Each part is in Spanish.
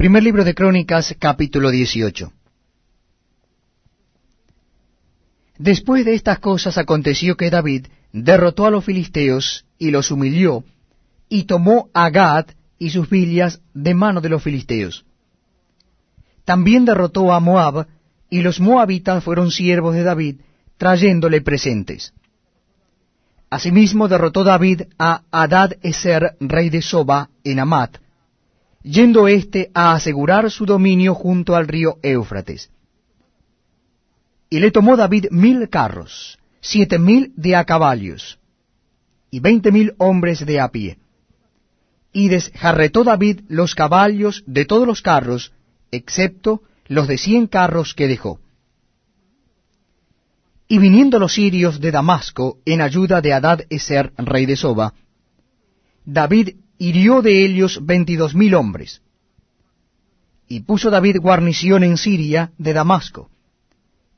Primer libro de Crónicas, capítulo 18. Después de estas cosas aconteció que David derrotó a los filisteos y los humilló, y tomó a Gad y sus villas de mano de los filisteos. También derrotó a Moab, y los moabitas fueron siervos de David, trayéndole presentes. Asimismo derrotó David a Adad Eser, rey de Soba, en Amat, yendo éste a asegurar su dominio junto al río Éufrates. Y le tomó David mil carros, siete mil de a caballos, y veinte mil hombres de a pie. Y desjarretó David los caballos de todos los carros, excepto los de cien carros que dejó. Y viniendo los sirios de Damasco en ayuda de Adad Eser, rey de Soba, David hirió de ellos veintidós mil hombres. Y puso David guarnición en Siria de Damasco.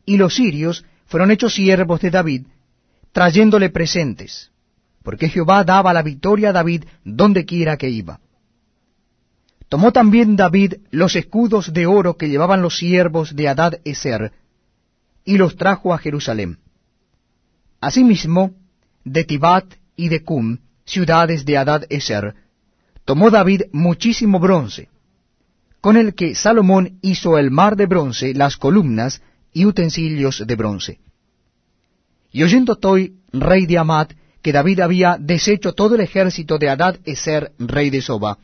Y los sirios fueron hechos siervos de David, trayéndole presentes, porque Jehová daba la victoria a David donde quiera que iba. Tomó también David los escudos de oro que llevaban los siervos de Adad Eser, y los trajo a Jerusalén. Asimismo, de Tibat y de Cum, ciudades de Adad Eser, tomó David muchísimo bronce, con el que Salomón hizo el mar de bronce, las columnas y utensilios de bronce. Y oyendo Toi, rey de Amat, que David había deshecho todo el ejército de Adad Eser, rey de Soba,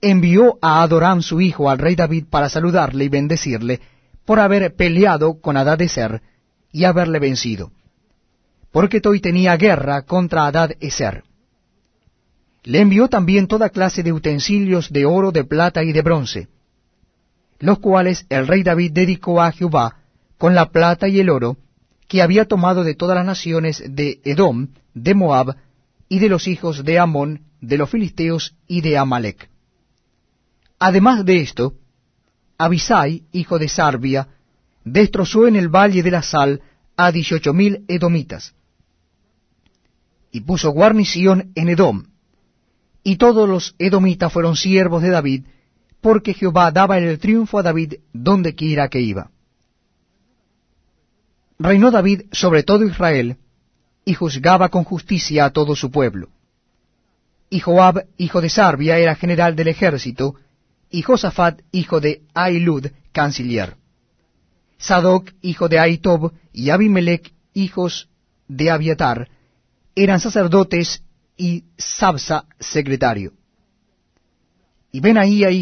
envió a Adoram su hijo al rey David para saludarle y bendecirle por haber peleado con Adad Eser y haberle vencido, porque Toi tenía guerra contra Adad Eser. Le envió también toda clase de utensilios de oro, de plata y de bronce, los cuales el rey David dedicó a Jehová con la plata y el oro que había tomado de todas las naciones de Edom, de Moab y de los hijos de Amón, de los filisteos y de Amalek. Además de esto, Abisai, hijo de Sarbia, destrozó en el valle de la sal a dieciocho mil edomitas, y puso guarnición en Edom, y todos los edomitas fueron siervos de David, porque Jehová daba el triunfo a David donde quiera que iba. Reinó David sobre todo Israel, y juzgaba con justicia a todo su pueblo. Y Joab, hijo de Sarbia, era general del ejército, y Josafat, hijo de Ailud, canciller. Sadoc, hijo de Aitob, y Abimelech, hijos de Abiatar, eran sacerdotes, y Sabsa, secretario. Y Benaía,